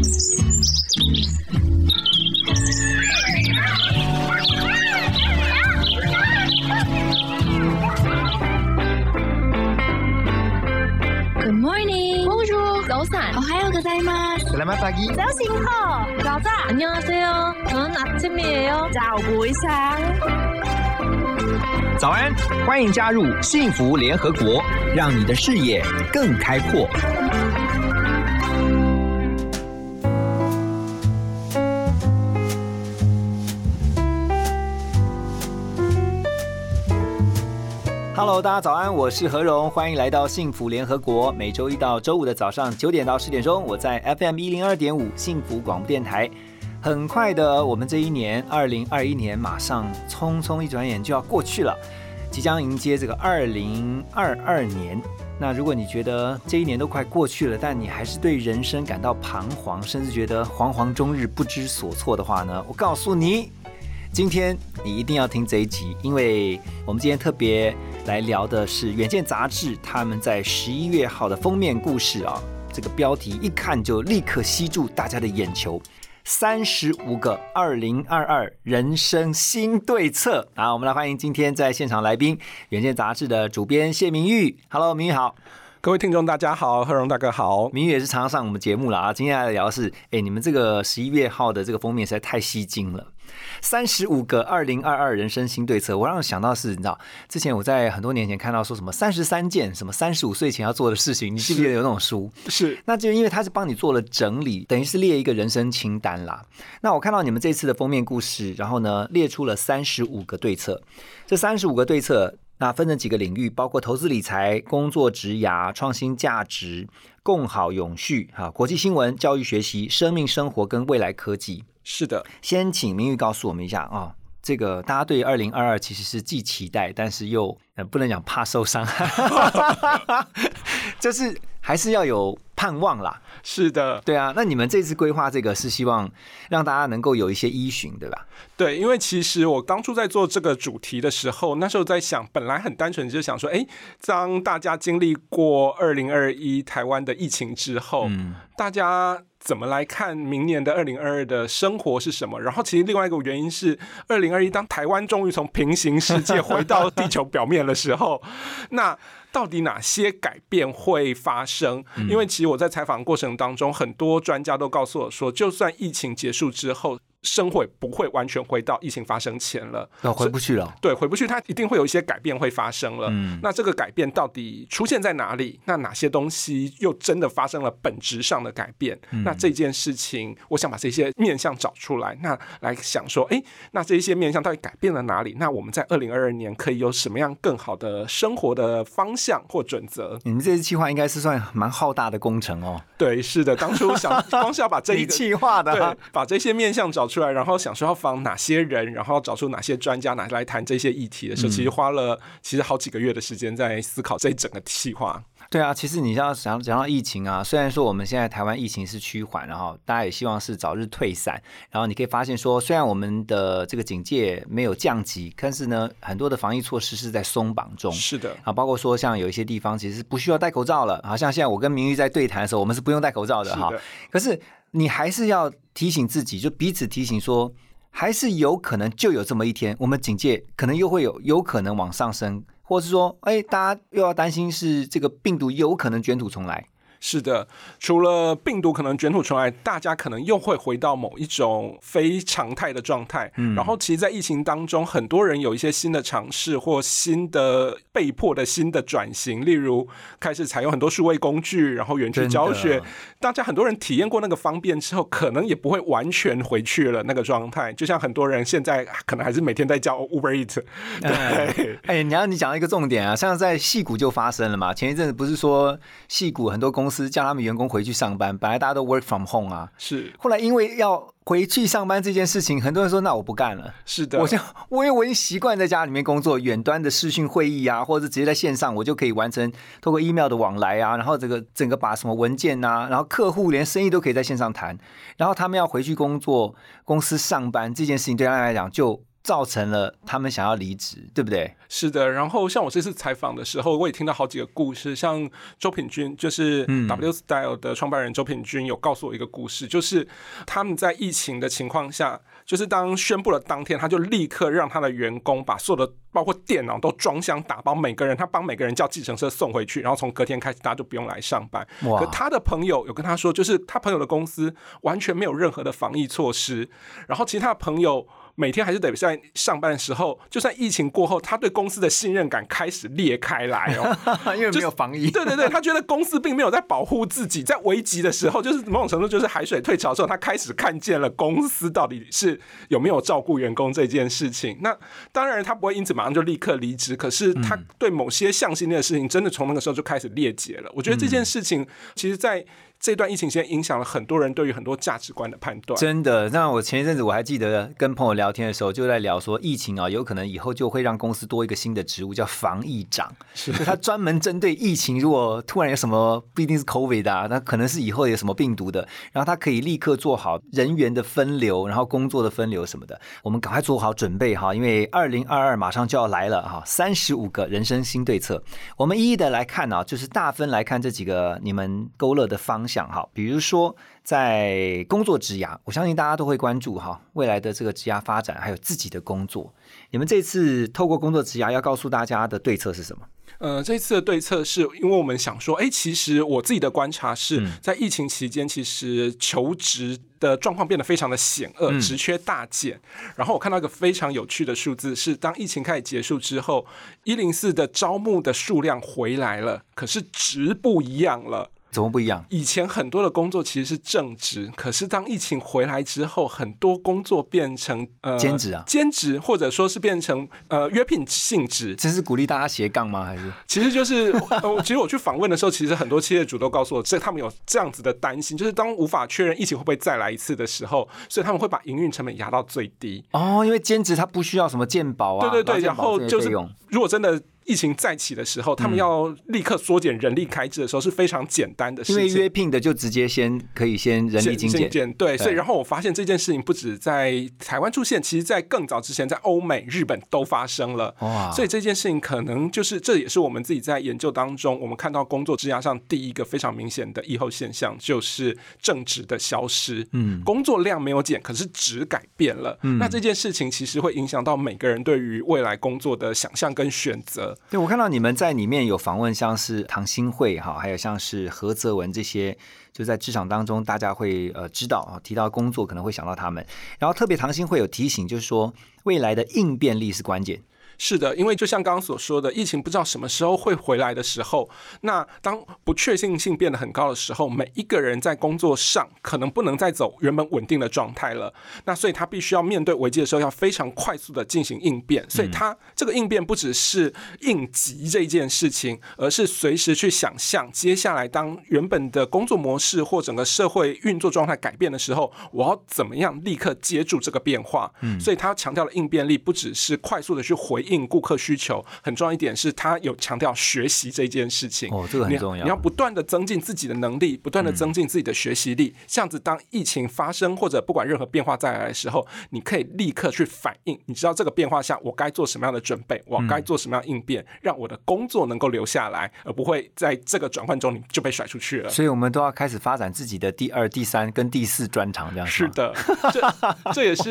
Good morning. Bonjour.早安. 오하요 고자이마스. Selamat pagi. 早醒好.早安. 안녕하세요. 저는 아침이에요. 早不一상早安，欢迎加入幸福联合国，让你的视野更开阔。 Hello，大家早安，我是何荣，欢迎来到幸福联合国。每周一到周五的早上九点到十点钟，我在 FM 一零二点五幸福广播电台。很快的，我们这一年二零二一年马上匆匆一转眼就要过去了，即将迎接这个二零二二年。那如果你觉得这一年都快过去了，但你还是对人生感到彷徨，甚至觉得惶惶终日不知所措的话呢？我告诉你，今天你一定要听这一集，因为我们今天特别来聊的是《远见》杂志他们在十一月号的封面故事啊，这个标题一看就立刻吸住大家的眼球。三十五个二零二二人生新对策啊！我们来欢迎今天在现场来宾，《远见》杂志的主编谢明玉。Hello，明玉好。各位听众，大家好，贺荣大哥好。明玉也是常常上我们节目了啊。今天来聊的是，哎，你们这个十一月号的这个封面实在太吸睛了。三十五个二零二二人生新对策，我让我想到是，你知道，之前我在很多年前看到说什么三十三件什么三十五岁前要做的事情，你记不记得有那种书？是，那就因为他是帮你做了整理，等于是列一个人生清单啦。那我看到你们这次的封面故事，然后呢列出了三十五个对策，这三十五个对策。那分成几个领域，包括投资理财、工作职涯、创新价值、共好永续、哈国际新闻、教育学习、生命生活跟未来科技。是的，先请明玉告诉我们一下啊，这个大家对二零二二其实是既期待，但是又呃不能讲怕受伤，就是还是要有盼望啦。是的，对啊。那你们这次规划这个是希望让大家能够有一些依循，对吧？对，因为其实我当初在做这个主题的时候，那时候在想，本来很单纯，就想说，哎，当大家经历过二零二一台湾的疫情之后，嗯，大家怎么来看明年的二零二二的生活是什么？然后，其实另外一个原因是，二零二一当台湾终于从平行世界回到地球表面的时候，那。到底哪些改变会发生？因为其实我在采访过程当中，很多专家都告诉我说，就算疫情结束之后。生活不会完全回到疫情发生前了，那回不去了。对，回不去，它一定会有一些改变会发生了。嗯，那这个改变到底出现在哪里？那哪些东西又真的发生了本质上的改变？那这件事情，我想把这些面向找出来，那来想说，哎，那这一些面向到底改变了哪里？那我们在二零二二年可以有什么样更好的生活的方向或准则？你们这次计划应该是算蛮浩大的工程哦。对，是的，当初想光是要把这一 计划的，对，把这些面向找。出来，然后想说要访哪些人，然后找出哪些专家，拿来谈这些议题的时候，其实花了其实好几个月的时间在思考这一整个计划。对啊，其实你要想讲到疫情啊，虽然说我们现在台湾疫情是趋缓，然后大家也希望是早日退散，然后你可以发现说，虽然我们的这个警戒没有降级，但是呢，很多的防疫措施是在松绑中。是的啊，包括说像有一些地方其实不需要戴口罩了，好像现在我跟明玉在对谈的时候，我们是不用戴口罩的哈。可是你还是要提醒自己，就彼此提醒说。还是有可能就有这么一天，我们警戒可能又会有有可能往上升，或是说，哎，大家又要担心是这个病毒有可能卷土重来。是的，除了病毒可能卷土重来，大家可能又会回到某一种非常态的状态。嗯，然后其实，在疫情当中，很多人有一些新的尝试或新的被迫的新的转型，例如开始采用很多数位工具，然后远距教学。大家很多人体验过那个方便之后，可能也不会完全回去了那个状态。就像很多人现在可能还是每天在叫 Uber Eat。对，哎，你要你讲一个重点啊，像在戏谷就发生了嘛。前一阵子不是说戏谷很多公司叫他们员工回去上班，本来大家都 work from home 啊，是。后来因为要回去上班这件事情，很多人说那我不干了。是的，我就我因为我已经习惯在家里面工作，远端的视讯会议啊，或者直接在线上，我就可以完成透过 email 的往来啊，然后这个整个把什么文件啊，然后客户连生意都可以在线上谈，然后他们要回去工作，公司上班这件事情对他来讲就造成了他们想要离职，对不对？是的。然后像我这次采访的时候，我也听到好几个故事。像周品君，就是 W Style 的创办人周品君，有告诉我一个故事，就是他们在疫情的情况下，就是当宣布了当天，他就立刻让他的员工把所有的包括电脑都装箱打包，每个人他帮每个人叫计程车送回去，然后从隔天开始大家就不用来上班。可他的朋友有跟他说，就是他朋友的公司完全没有任何的防疫措施，然后其他的朋友。每天还是得在上班的时候，就算疫情过后，他对公司的信任感开始裂开来哦，因为没有防疫。对对对，他觉得公司并没有在保护自己，在危急的时候，就是某种程度就是海水退潮的时候，他开始看见了公司到底是有没有照顾员工这件事情。那当然他不会因此马上就立刻离职，可是他对某些向心力的事情，真的从那个时候就开始裂解了。我觉得这件事情，其实，在这段疫情现在影响了很多人对于很多价值观的判断。真的，那我前一阵子我还记得跟朋友聊天的时候，就在聊说疫情啊，有可能以后就会让公司多一个新的职务，叫防疫长。是，他专门针对疫情，如果突然有什么不一定是 COVID 啊，那可能是以后有什么病毒的，然后他可以立刻做好人员的分流，然后工作的分流什么的。我们赶快做好准备哈，因为二零二二马上就要来了哈，三十五个人生新对策，我们一一的来看啊，就是大分来看这几个你们勾勒的方。想哈，比如说在工作职涯，我相信大家都会关注哈未来的这个职涯发展，还有自己的工作。你们这次透过工作职涯要告诉大家的对策是什么？呃，这次的对策是因为我们想说，哎，其实我自己的观察是在疫情期间，其实求职的状况变得非常的险恶，职缺大减。然后我看到一个非常有趣的数字，是当疫情开始结束之后，一零四的招募的数量回来了，可是职不一样了。怎么不一样？以前很多的工作其实是正职，可是当疫情回来之后，很多工作变成呃兼职啊，兼职或者说是变成呃约聘性质。这是鼓励大家斜杠吗？还是？其实就是呃，其实我去访问的时候，其实很多企业主都告诉我，这他们有这样子的担心，就是当无法确认疫情会不会再来一次的时候，所以他们会把营运成本压到最低。哦，因为兼职它不需要什么鉴保啊，对对对，然后就是如果真的。疫情再起的时候，他们要立刻缩减人力开支的时候是非常简单的事情。因为约聘的就直接先可以先人力精简。对，所以然后我发现这件事情不止在台湾出现，其实在更早之前，在欧美、日本都发生了。哇！所以这件事情可能就是这也是我们自己在研究当中，我们看到工作之涯上第一个非常明显的疫后现象，就是正职的消失。嗯，工作量没有减，可是值改变了。嗯，那这件事情其实会影响到每个人对于未来工作的想象跟选择。对，我看到你们在里面有访问，像是唐新慧哈，还有像是何泽文这些，就在职场当中，大家会呃知道啊，提到工作可能会想到他们。然后特别唐新慧有提醒，就是说未来的应变力是关键。是的，因为就像刚刚所说的，疫情不知道什么时候会回来的时候，那当不确定性变得很高的时候，每一个人在工作上可能不能再走原本稳定的状态了。那所以他必须要面对危机的时候，要非常快速的进行应变。所以他这个应变不只是应急这件事情，而是随时去想象接下来当原本的工作模式或整个社会运作状态改变的时候，我要怎么样立刻接住这个变化。嗯，所以他强调的应变力不只是快速的去回。应顾客需求很重要一点是，他有强调学习这件事情。哦，这个很重要。你要不断的增进自己的能力，不断的增进自己的学习力。这样子，当疫情发生或者不管任何变化再来的时候，你可以立刻去反应。你知道这个变化下，我该做什么样的准备？我该做什么样应变，让我的工作能够留下来，而不会在这个转换中你就被甩出去了。所以，我们都要开始发展自己的第二、第三跟第四专长，这样是的。这这也是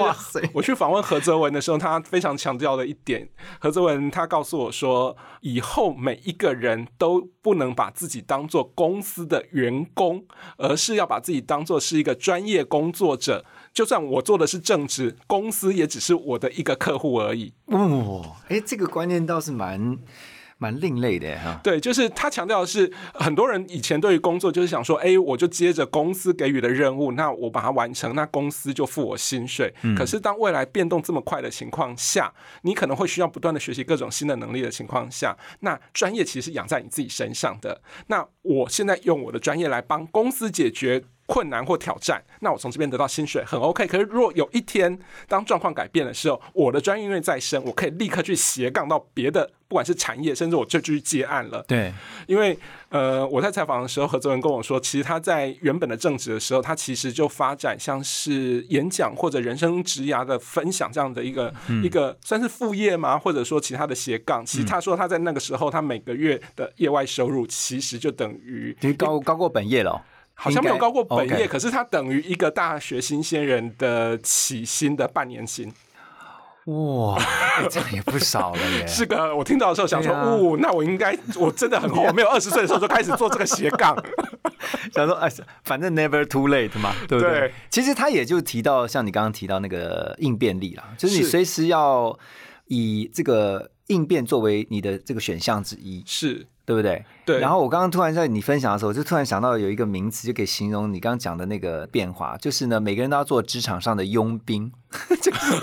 我去访问何泽文的时候，他非常强调的一点。何泽文他告诉我说，以后每一个人都不能把自己当做公司的员工，而是要把自己当做是一个专业工作者。就算我做的是政治，公司也只是我的一个客户而已。哦，哎，这个观念倒是蛮。蛮另类的哈，对，就是他强调的是，很多人以前对于工作就是想说，哎，我就接着公司给予的任务，那我把它完成，那公司就付我薪水。可是当未来变动这么快的情况下，你可能会需要不断的学习各种新的能力的情况下，那专业其实养在你自己身上的。那我现在用我的专业来帮公司解决。困难或挑战，那我从这边得到薪水很 OK。可是如果有一天当状况改变的时候，我的专业因为再生，我可以立刻去斜杠到别的。不管是产业，甚至我就去接案了。对，因为呃，我在采访的时候，何泽文跟我说，其实他在原本的正职的时候，他其实就发展像是演讲或者人生职涯的分享这样的一个一个算是副业吗？或者说其他的斜杠。其实他说他在那个时候，他每个月的业外收入其实就等于高高过本业了，好像没有高过本业，可是它等于一个大学新鲜人的起薪的半年薪。哇，这样也不少了耶！是个，我听到的时候想说，哦，那我应该，我真的很后，我没有二十岁的时候就开始做这个斜杠，想说，哎，反正 never too late 嘛，对不对？其实他也就提到，像你刚刚提到那个应变力啦，就是你随时要以这个应变作为你的这个选项之一，是。对不对？对。然后我刚刚突然在你分享的时候，我就突然想到有一个名词，就可以形容你刚刚讲的那个变化，就是呢，每个人都要做职场上的佣兵，就是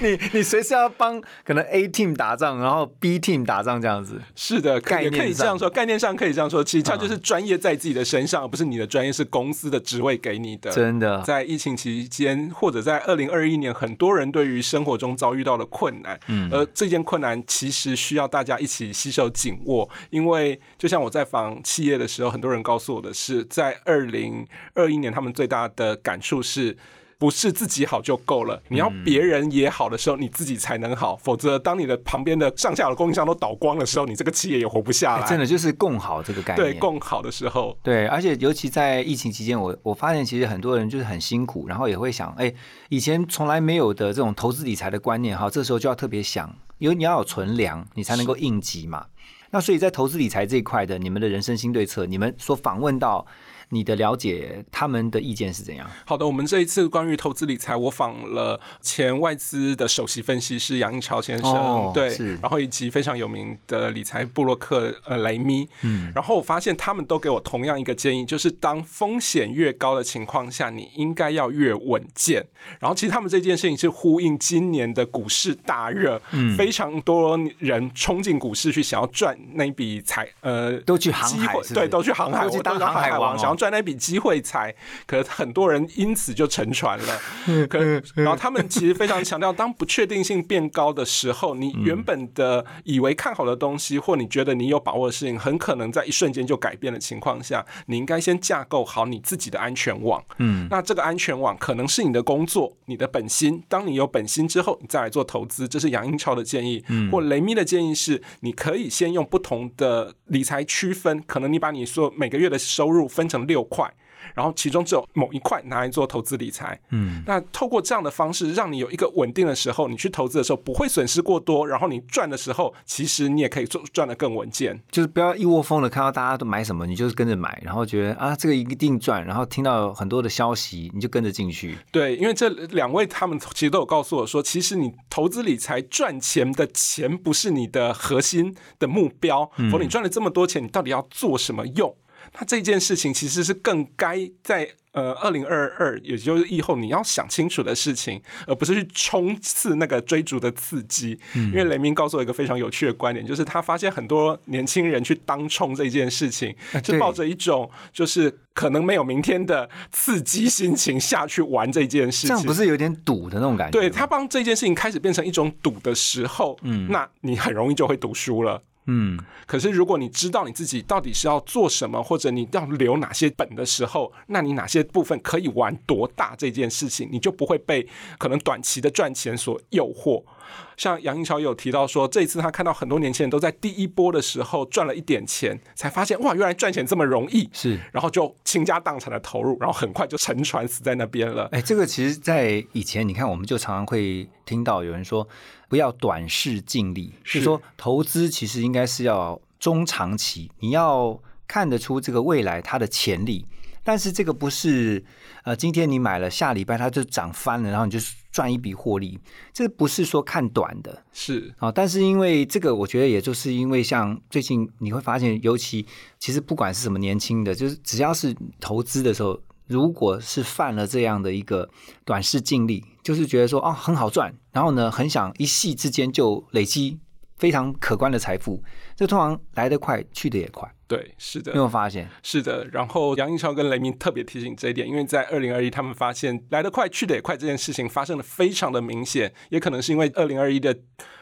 你 你你随时要帮可能 A team 打仗，然后 B team 打仗这样子。是的，概念可以这样说，概念上可以这样说，其实它就是专业在自己的身上，而不是你的专业是公司的职位给你的。真的，在疫情期间，或者在二零二一年，很多人对于生活中遭遇到了困难，嗯，而这件困难其实需要大家一起携手紧。握因为就像我在访企业的时候，很多人告诉我的是，在二零二一年，他们最大的感触是不是自己好就够了？你要别人也好的时候，你自己才能好。否则，当你的旁边的上下游供应商都倒光的时候，你这个企业也活不下来。真的就是共好这个概念，对共好的时候，对。而且尤其在疫情期间，我我发现其实很多人就是很辛苦，然后也会想，哎，以前从来没有的这种投资理财的观念，哈，这时候就要特别想，因为你要有存粮，你才能够应急嘛。那所以在投资理财这一块的，你们的人生新对策，你们所访问到。你的了解，他们的意见是怎样？好的，我们这一次关于投资理财，我访了前外资的首席分析师杨应超先生，对，然后以及非常有名的理财布洛克呃雷米，嗯，然后我发现他们都给我同样一个建议，就是当风险越高的情况下，你应该要越稳健。然后其实他们这件事情是呼应今年的股市大热，嗯，非常多人冲进股市去想要赚那一笔财，呃，都去航海，对，都去航海，我当航海王，想要。赚那笔机会财，可很多人因此就沉船了。可然后他们其实非常强调，当不确定性变高的时候，你原本的以为看好的东西，或你觉得你有把握的事情，很可能在一瞬间就改变的情况下，你应该先架构好你自己的安全网。嗯，那这个安全网可能是你的工作，你的本心。当你有本心之后，你再来做投资，这是杨英超的建议。嗯，或雷米的建议是，你可以先用不同的理财区分，可能你把你所每个月的收入分成。六块，然后其中只有某一块拿来做投资理财。嗯，那透过这样的方式，让你有一个稳定的时候，你去投资的时候不会损失过多，然后你赚的时候，其实你也可以做赚的更稳健。就是不要一窝蜂的看到大家都买什么，你就是跟着买，然后觉得啊这个一定赚，然后听到很多的消息，你就跟着进去。对，因为这两位他们其实都有告诉我说，其实你投资理财赚钱的钱不是你的核心的目标，否则你赚了这么多钱，你到底要做什么用？那这件事情其实是更该在呃二零二二，也就是以后你要想清楚的事情，而不是去冲刺那个追逐的刺激。因为雷明告诉我一个非常有趣的观点，就是他发现很多年轻人去当冲这件事情，就抱着一种就是可能没有明天的刺激心情下去玩这件事情，这样不是有点赌的那种感觉？对他帮这件事情开始变成一种赌的时候，嗯，那你很容易就会赌输了。嗯，可是如果你知道你自己到底是要做什么，或者你要留哪些本的时候，那你哪些部分可以玩多大这件事情，你就不会被可能短期的赚钱所诱惑。像杨英超有提到说，这一次他看到很多年轻人都在第一波的时候赚了一点钱，才发现哇，原来赚钱这么容易，是，然后就倾家荡产的投入，然后很快就沉船死在那边了。哎，这个其实，在以前你看，我们就常常会听到有人说。不要短视尽力，是说投资其实应该是要中长期，你要看得出这个未来它的潜力。但是这个不是呃，今天你买了，下礼拜它就涨翻了，然后你就赚一笔获利。这不是说看短的，是啊。但是因为这个，我觉得也就是因为像最近你会发现，尤其其实不管是什么年轻的，就是只要是投资的时候。如果是犯了这样的一个短视尽力，就是觉得说啊很好赚，然后呢很想一夕之间就累积非常可观的财富，这通常来得快，去得也快。对，是的，有没有发现？是的。然后杨英超跟雷明特别提醒这一点，因为在二零二一，他们发现来得快，去得也快这件事情发生的非常的明显，也可能是因为二零二一的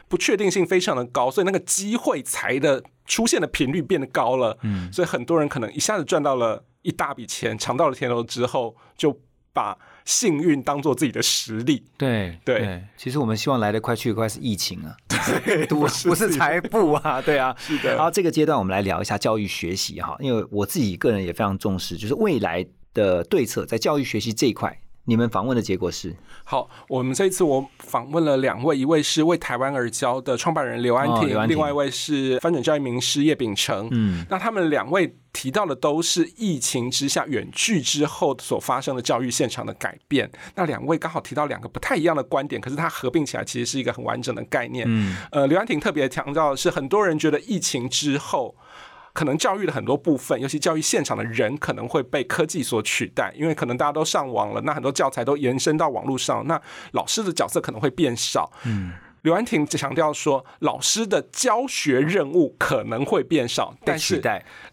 不确定性非常的高，所以那个机会财的出现的频率变得高了。嗯，所以很多人可能一下子赚到了一大笔钱，尝到了甜头之后，就把。幸运当做自己的实力，对对。其实我们希望来得快去得快是疫情啊，不不是财富啊，对啊，是的。然后这个阶段我们来聊一下教育学习哈，因为我自己个人也非常重视，就是未来的对策在教育学习这一块。你们访问的结果是？好，我们这一次我访问了两位，一位是为台湾而教的创办人刘安婷，另外一位是翻转教育名师叶秉成。嗯，那他们两位提到的都是疫情之下远距之后所发生的教育现场的改变。那两位刚好提到两个不太一样的观点，可是它合并起来其实是一个很完整的概念。嗯，呃，刘安婷特别强调的是，很多人觉得疫情之后。可能教育的很多部分，尤其教育现场的人，可能会被科技所取代，因为可能大家都上网了，那很多教材都延伸到网络上，那老师的角色可能会变少。嗯。刘安婷强调说，老师的教学任务可能会变少，但是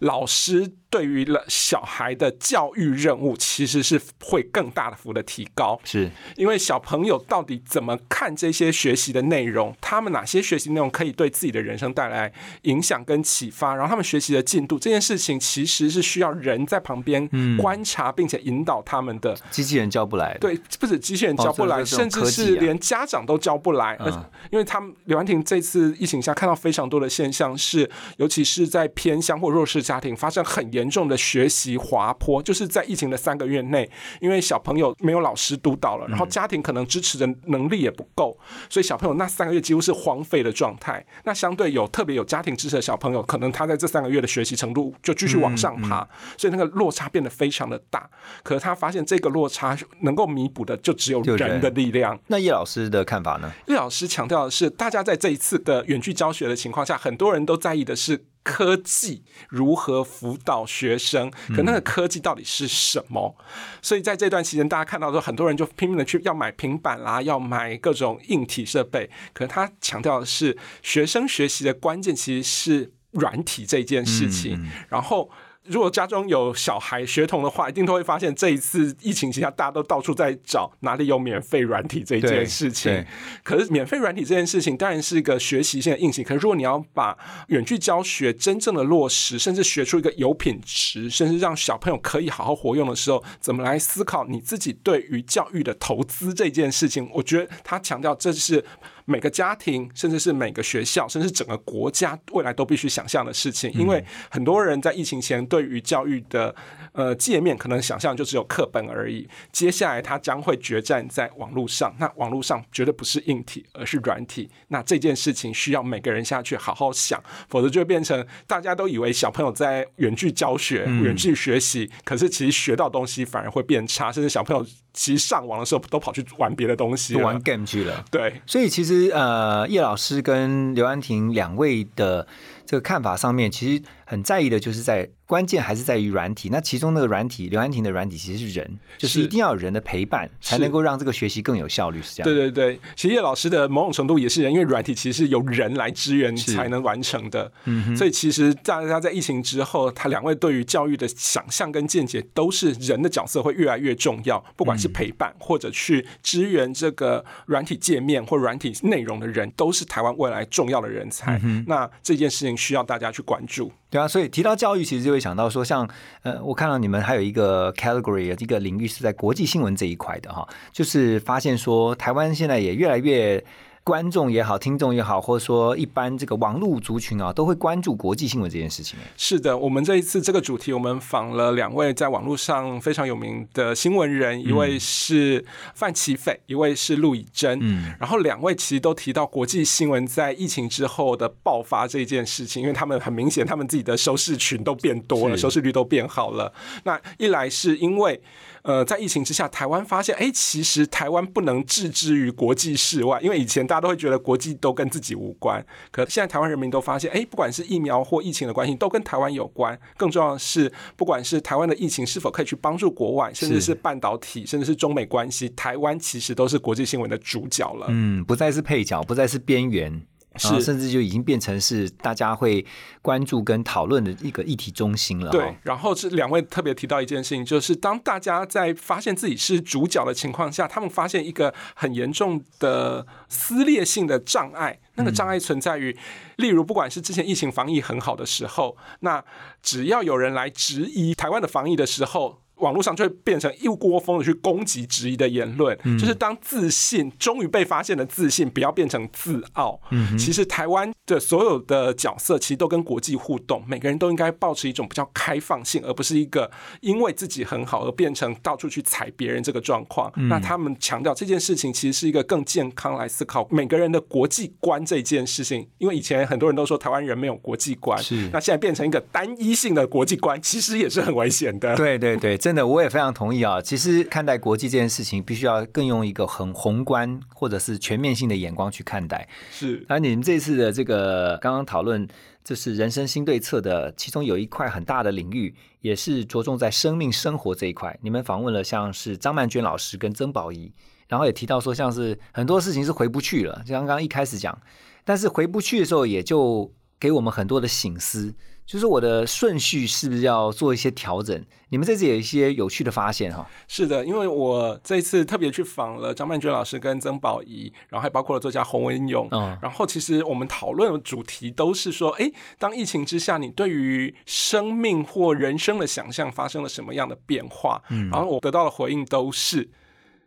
老师对于了小孩的教育任务其实是会更大的幅的提高。是因为小朋友到底怎么看这些学习的内容，他们哪些学习内容可以对自己的人生带来影响跟启发，然后他们学习的进度这件事情，其实是需要人在旁边观察并且引导他们的。机器人教不来，对，不止机器人教不来，甚至是连家长都教不来。因为他们刘安婷这次疫情下看到非常多的现象，是尤其是在偏乡或弱势家庭发生很严重的学习滑坡，就是在疫情的三个月内，因为小朋友没有老师督导了，然后家庭可能支持的能力也不够，所以小朋友那三个月几乎是荒废的状态。那相对有特别有家庭支持的小朋友，可能他在这三个月的学习程度就继续往上爬，所以那个落差变得非常的大。可是他发现这个落差能够弥补的就只有人的力量。那叶老师的看法呢？叶老师强调的。是大家在这一次的远距教学的情况下，很多人都在意的是科技如何辅导学生，可那个科技到底是什么？所以在这段期间，大家看到说，很多人就拼命的去要买平板啦，要买各种硬体设备。可他强调的是，学生学习的关键其实是软体这件事情，然后。如果家中有小孩学童的话，一定都会发现这一次疫情之下，大家都到处在找哪里有免费软体这一件事情。可是免费软体这件事情当然是一个学习性的硬性。可是如果你要把远距教学真正的落实，甚至学出一个有品质，甚至让小朋友可以好好活用的时候，怎么来思考你自己对于教育的投资这件事情？我觉得他强调这是。每个家庭，甚至是每个学校，甚至整个国家未来都必须想象的事情，因为很多人在疫情前对于教育的呃界面可能想象就只有课本而已。接下来他将会决战在网络上，那网络上绝对不是硬体，而是软体。那这件事情需要每个人下去好好想，否则就会变成大家都以为小朋友在远距教学、远距学习，可是其实学到东西反而会变差，甚至小朋友其实上网的时候都跑去玩别的东西，玩 game 去了。对，所以其实。呃，叶老师跟刘安婷两位的这个看法上面，其实。很在意的就是在关键还是在于软体，那其中那个软体，刘安婷的软体其实是人，就是一定要有人的陪伴，才能够让这个学习更有效率，是这样。对对对，其实叶老师的某种程度也是人，因为软体其实是由人来支援才能完成的。嗯，所以其实大家在疫情之后，他两位对于教育的想象跟见解，都是人的角色会越来越重要，不管是陪伴或者去支援这个软体界面或软体内容的人，都是台湾未来重要的人才。那这件事情需要大家去关注。对啊，所以提到教育，其实就会想到说，像呃，我看到你们还有一个 category，一个领域是在国际新闻这一块的哈，就是发现说，台湾现在也越来越。观众也好，听众也好，或者说一般这个网络族群啊，都会关注国际新闻这件事情。是的，我们这一次这个主题，我们访了两位在网络上非常有名的新闻人，一位是范奇斐，一位是陆以真。嗯，然后两位其实都提到国际新闻在疫情之后的爆发这件事情，因为他们很明显，他们自己的收视群都变多了，收视率都变好了。那一来是因为。呃，在疫情之下，台湾发现，哎，其实台湾不能置之于国际事外，因为以前大家都会觉得国际都跟自己无关，可现在台湾人民都发现，哎，不管是疫苗或疫情的关系，都跟台湾有关。更重要的是，不管是台湾的疫情是否可以去帮助国外，甚至是半导体，甚至是中美关系，台湾其实都是国际新闻的主角了。嗯，不再是配角，不再是边缘。然后甚至就已经变成是大家会关注跟讨论的一个议题中心了。对，然后是两位特别提到一件事情，就是当大家在发现自己是主角的情况下，他们发现一个很严重的撕裂性的障碍。那个障碍存在于，例如不管是之前疫情防疫很好的时候，那只要有人来质疑台湾的防疫的时候。网络上就会变成一窝蜂的去攻击、质疑的言论，就是当自信终于被发现的自信，不要变成自傲。嗯其实台湾的所有的角色其实都跟国际互动，每个人都应该保持一种比较开放性，而不是一个因为自己很好而变成到处去踩别人这个状况。那他们强调这件事情其实是一个更健康来思考每个人的国际观这件事情，因为以前很多人都说台湾人没有国际观，是那现在变成一个单一性的国际观，其实也是很危险的。对对对。真的，我也非常同意啊！其实看待国际这件事情，必须要更用一个很宏观或者是全面性的眼光去看待。是。而你们这次的这个刚刚讨论，就是人生新对策的，其中有一块很大的领域，也是着重在生命生活这一块。你们访问了像是张曼娟老师跟曾宝仪，然后也提到说，像是很多事情是回不去了，就刚刚一开始讲，但是回不去的时候，也就给我们很多的醒思。就是我的顺序是不是要做一些调整？你们这次有一些有趣的发现哈？是的，因为我这次特别去访了张曼娟老师跟曾宝仪，然后还包括了作家洪文勇。嗯，然后其实我们讨论的主题都是说，哎，当疫情之下，你对于生命或人生的想象发生了什么样的变化？嗯，然后我得到的回应都是。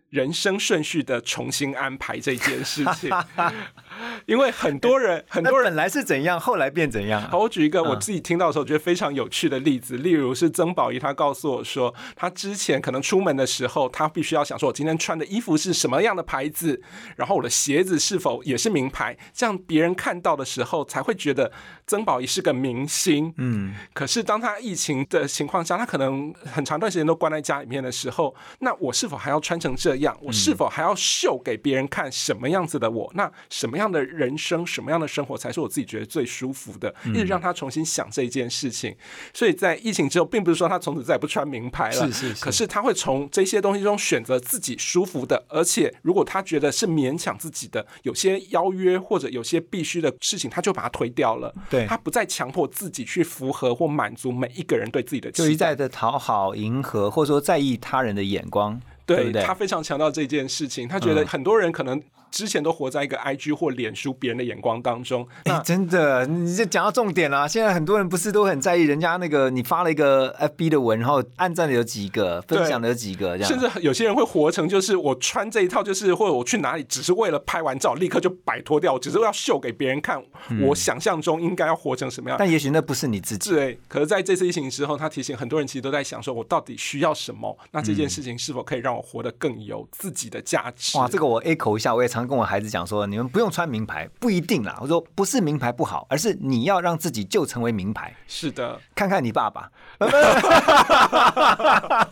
人生顺序的重新安排这件事情，因为很多人 很多人本来是怎样，后来变怎样。好，我举一个我自己听到的时候觉得非常有趣的例子，例如是曾宝仪，他告诉我说，他之前可能出门的时候，他必须要想说，我今天穿的衣服是什么样的牌子，然后我的鞋子是否也是名牌，这样别人看到的时候才会觉得曾宝仪是个明星。嗯，可是当他疫情的情况下，他可能很长段时间都关在家里面的时候，那我是否还要穿成这样？我是否还要秀给别人看什么样子的我？那什么样的人生、什么样的生活才是我自己觉得最舒服的？一直让他重新想这一件事情。所以在疫情之后，并不是说他从此再也不穿名牌了，是是。可是他会从这些东西中选择自己舒服的，而且如果他觉得是勉强自己的，有些邀约或者有些必须的事情，他就把它推掉了。对，他不再强迫自己去符合或满足每一个人对自己的，就一再的讨好、迎合，或者说在意他人的眼光。对他非常强调这件事情，他觉得很多人可能。之前都活在一个 IG 或脸书别人的眼光当中。哎，真的，你这讲到重点了。现在很多人不是都很在意人家那个你发了一个 FB 的文，然后按赞的有几个，分享的有几个，这样。甚至有些人会活成就是我穿这一套，就是或者我去哪里，只是为了拍完照立刻就摆脱掉，只是要秀给别人看。我想象中应该要活成什么样？但也许那不是你自己。对。可是在这次疫情之后，他提醒很多人，其实都在想说，我到底需要什么？那这件事情是否可以让我活得更有自己的价值？哇，这个我 A 口一下，我也常跟我孩子讲说。你们不用穿名牌，不一定啦。我说不是名牌不好，而是你要让自己就成为名牌。是的，看看你爸爸，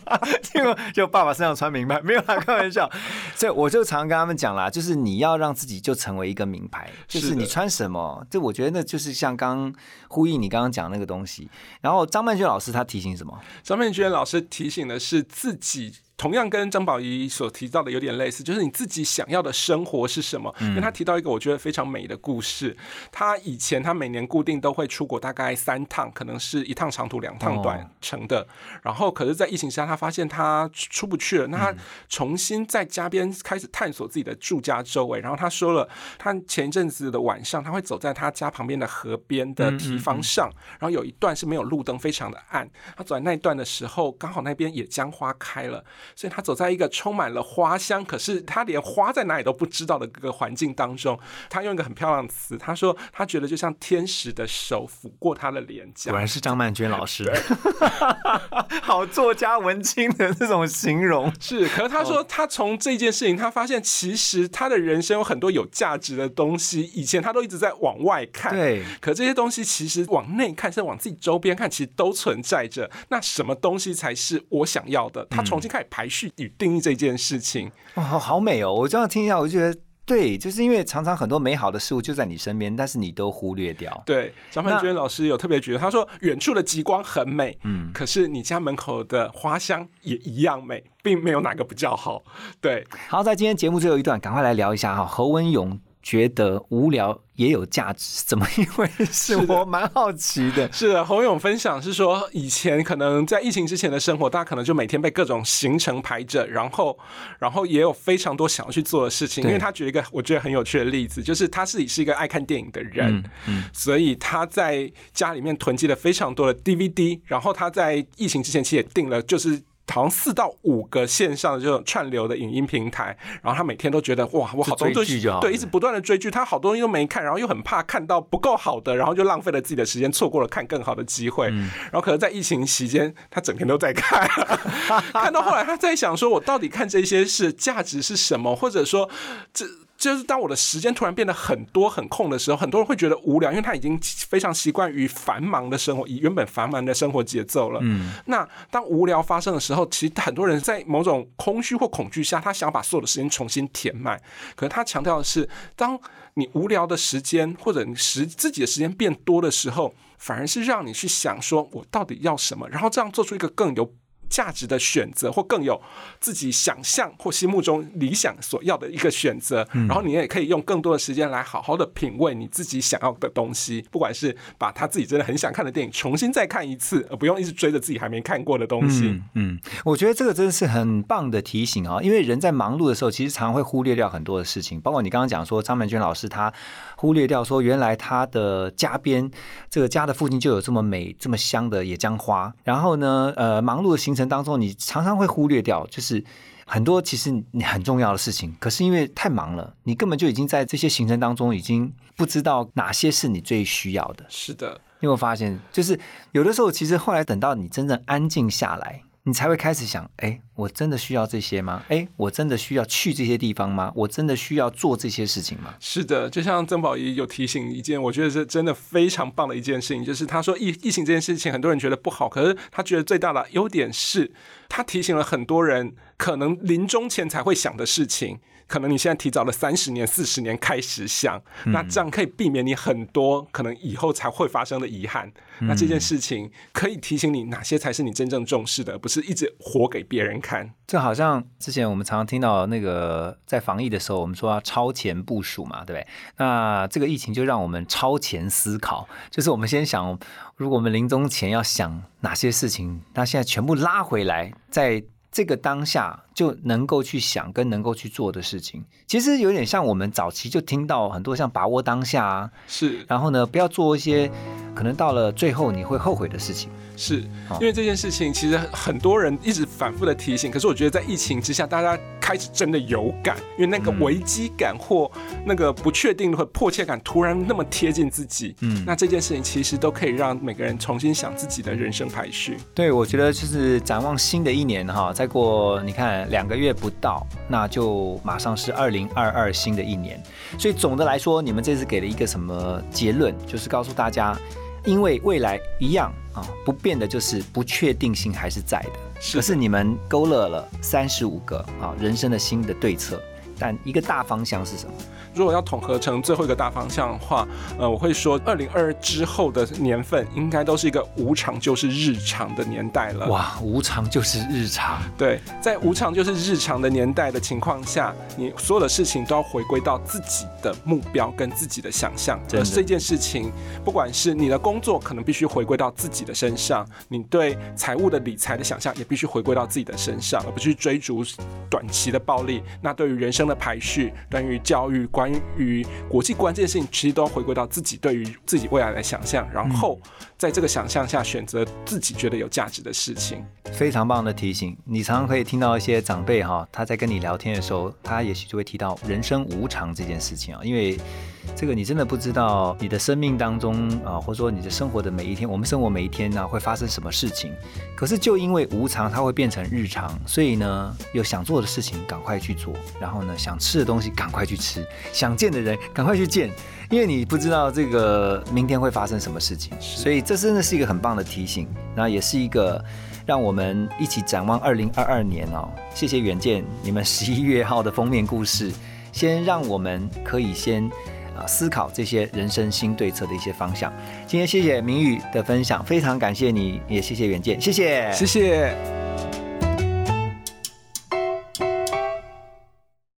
就就爸爸身上穿名牌，没有啦，开玩笑。所以我就常跟他们讲啦，就是你要让自己就成为一个名牌，就是你穿什么，这我觉得那就是像刚呼应你刚刚讲那个东西。然后张曼娟老师他提醒什么？张曼娟老师提醒的是自己。同样跟张宝仪所提到的有点类似，就是你自己想要的生活是什么？因为他提到一个我觉得非常美的故事。他以前他每年固定都会出国大概三趟，可能是一趟长途两趟短程的。然后可是，在疫情下，他发现他出不去了。那他重新在家边开始探索自己的住家周围。然后他说了，他前一阵子的晚上，他会走在他家旁边的河边的堤防上，然后有一段是没有路灯，非常的暗。他走在那一段的时候，刚好那边野姜花开了。所以他走在一个充满了花香，可是他连花在哪里都不知道的各个环境当中。他用一个很漂亮的词，他说他觉得就像天使的手抚过他的脸颊。果然是张曼娟老师，好作家文青的这种形容是。可是他说他从这件事情，他发现其实他的人生有很多有价值的东西。以前他都一直在往外看，对。可这些东西其实往内看，甚至往自己周边看，其实都存在着。那什么东西才是我想要的？他重新开始。排序与定义这件事情，哇，好美哦！我这样听一下，我就觉得对，就是因为常常很多美好的事物就在你身边，但是你都忽略掉。对，张曼娟老师有特别觉得，他说远处的极光很美，嗯，可是你家门口的花香也一样美，并没有哪个比较好。对，好，在今天节目最后一段，赶快来聊一下哈，何文勇。觉得无聊也有价值，怎么一回事？我蛮好奇的。是的，洪勇分享是说，以前可能在疫情之前的生活，大家可能就每天被各种行程排着，然后，然后也有非常多想要去做的事情。因为他举了一个我觉得很有趣的例子，就是他自己是一个爱看电影的人，嗯，所以他在家里面囤积了非常多的 DVD，然后他在疫情之前其实也订了，就是。好像四到五个线上的这种串流的影音平台，然后他每天都觉得哇，我好多东西对，一直不断的追剧，他好多东西都没看，然后又很怕看到不够好的，然后就浪费了自己的时间，错过了看更好的机会。然后可能在疫情期间，他整天都在看，看到后来他在想说，我到底看这些是价值是什么，或者说这。就是当我的时间突然变得很多很空的时候，很多人会觉得无聊，因为他已经非常习惯于繁忙的生活，以原本繁忙的生活节奏了。嗯，那当无聊发生的时候，其实很多人在某种空虚或恐惧下，他想把所有的时间重新填满。可是他强调的是，当你无聊的时间或者你时自己的时间变多的时候，反而是让你去想说，我到底要什么，然后这样做出一个更有。价值的选择，或更有自己想象或心目中理想所要的一个选择，然后你也可以用更多的时间来好好的品味你自己想要的东西，不管是把他自己真的很想看的电影重新再看一次，而不用一直追着自己还没看过的东西。嗯，我觉得这个真的是很棒的提醒啊，因为人在忙碌的时候，其实常常会忽略掉很多的事情，包括你刚刚讲说张曼娟老师她忽略掉说，原来他的家边这个家的附近就有这么美、这么香的野姜花，然后呢，呃，忙碌的行程当中，你常常会忽略掉，就是很多其实你很重要的事情。可是因为太忙了，你根本就已经在这些行程当中，已经不知道哪些是你最需要的。是的，你有没有发现，就是有的时候，其实后来等到你真正安静下来。你才会开始想，哎，我真的需要这些吗？哎，我真的需要去这些地方吗？我真的需要做这些事情吗？是的，就像曾宝仪有提醒一件，我觉得是真的非常棒的一件事情，就是他说疫疫情这件事情，很多人觉得不好，可是他觉得最大的优点是，他提醒了很多人可能临终前才会想的事情。可能你现在提早了三十年、四十年开始想，那这样可以避免你很多可能以后才会发生的遗憾。那这件事情可以提醒你哪些才是你真正重视的，不是一直活给别人看。就好像之前我们常常听到那个在防疫的时候，我们说要超前部署嘛，对不对？那这个疫情就让我们超前思考，就是我们先想，如果我们临终前要想哪些事情，那现在全部拉回来，在。这个当下就能够去想跟能够去做的事情，其实有点像我们早期就听到很多像把握当下啊，是，然后呢，不要做一些可能到了最后你会后悔的事情。是因为这件事情，其实很多人一直反复的提醒。可是我觉得在疫情之下，大家开始真的有感，因为那个危机感或那个不确定或迫切感突然那么贴近自己。嗯，那这件事情其实都可以让每个人重新想自己的人生排序。对，我觉得就是展望新的一年哈，再过你看两个月不到，那就马上是二零二二新的一年。所以总的来说，你们这次给了一个什么结论？就是告诉大家。因为未来一样啊，不变的就是不确定性还是在的。可是你们勾勒了三十五个啊人生的新的对策，但一个大方向是什么？如果要统合成最后一个大方向的话，呃，我会说，二零二之后的年份应该都是一个无常就是日常的年代了。哇，无常就是日常。对，在无常就是日常的年代的情况下，你所有的事情都要回归到自己的目标跟自己的想象。而这件事情，不管是你的工作，可能必须回归到自己的身上；你对财务的理财的想象，也必须回归到自己的身上，而不去追逐短期的暴利。那对于人生的排序，关于教育关。于国际观这件事情，其实都要回归到自己对于自己未来的想象，然后在这个想象下选择自己觉得有价值的事情。非常棒的提醒，你常常可以听到一些长辈哈，他在跟你聊天的时候，他也许就会提到人生无常这件事情啊，因为。这个你真的不知道，你的生命当中啊，或者说你的生活的每一天，我们生活每一天呢，会发生什么事情？可是就因为无常，它会变成日常，所以呢，有想做的事情赶快去做，然后呢，想吃的东西赶快去吃，想见的人赶快去见，因为你不知道这个明天会发生什么事情，所以这真的是一个很棒的提醒，那也是一个让我们一起展望二零二二年哦。谢谢远见，你们十一月号的封面故事，先让我们可以先。啊，思考这些人生新对策的一些方向。今天谢谢明宇的分享，非常感谢你，也谢谢远见，谢谢，谢谢。